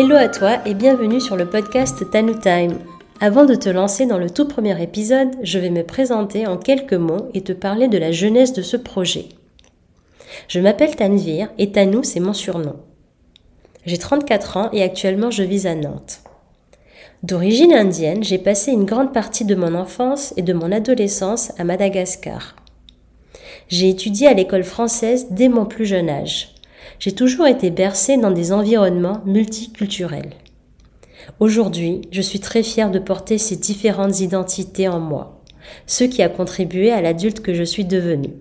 Hello à toi et bienvenue sur le podcast Tanu Time. Avant de te lancer dans le tout premier épisode, je vais me présenter en quelques mots et te parler de la jeunesse de ce projet. Je m'appelle Tanvir et Tanou c'est mon surnom. J'ai 34 ans et actuellement je vis à Nantes. D'origine indienne, j'ai passé une grande partie de mon enfance et de mon adolescence à Madagascar. J'ai étudié à l'école française dès mon plus jeune âge. J'ai toujours été bercée dans des environnements multiculturels. Aujourd'hui, je suis très fière de porter ces différentes identités en moi, ce qui a contribué à l'adulte que je suis devenue.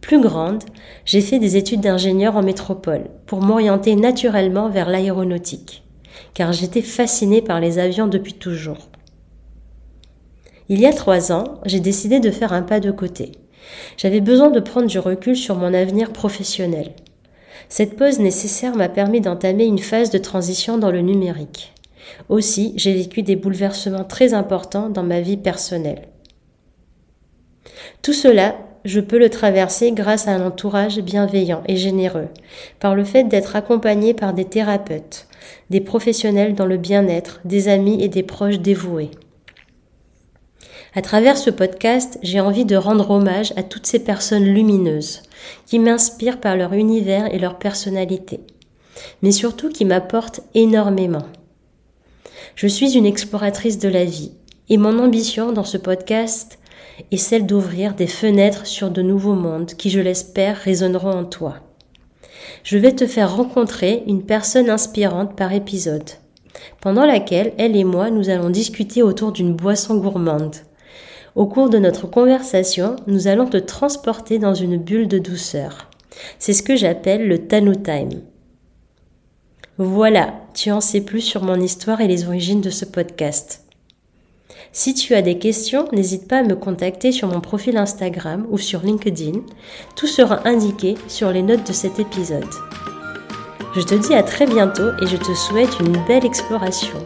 Plus grande, j'ai fait des études d'ingénieur en métropole pour m'orienter naturellement vers l'aéronautique car j'étais fascinée par les avions depuis toujours. Il y a trois ans, j'ai décidé de faire un pas de côté. J'avais besoin de prendre du recul sur mon avenir professionnel. Cette pause nécessaire m'a permis d'entamer une phase de transition dans le numérique. Aussi, j'ai vécu des bouleversements très importants dans ma vie personnelle. Tout cela, je peux le traverser grâce à un entourage bienveillant et généreux, par le fait d'être accompagné par des thérapeutes, des professionnels dans le bien-être, des amis et des proches dévoués. À travers ce podcast, j'ai envie de rendre hommage à toutes ces personnes lumineuses qui m'inspirent par leur univers et leur personnalité, mais surtout qui m'apportent énormément. Je suis une exploratrice de la vie et mon ambition dans ce podcast est celle d'ouvrir des fenêtres sur de nouveaux mondes qui, je l'espère, résonneront en toi je vais te faire rencontrer une personne inspirante par épisode, pendant laquelle elle et moi nous allons discuter autour d'une boisson gourmande. Au cours de notre conversation, nous allons te transporter dans une bulle de douceur. C'est ce que j'appelle le Tanu Time. Voilà, tu en sais plus sur mon histoire et les origines de ce podcast. Si tu as des questions, n'hésite pas à me contacter sur mon profil Instagram ou sur LinkedIn. Tout sera indiqué sur les notes de cet épisode. Je te dis à très bientôt et je te souhaite une belle exploration.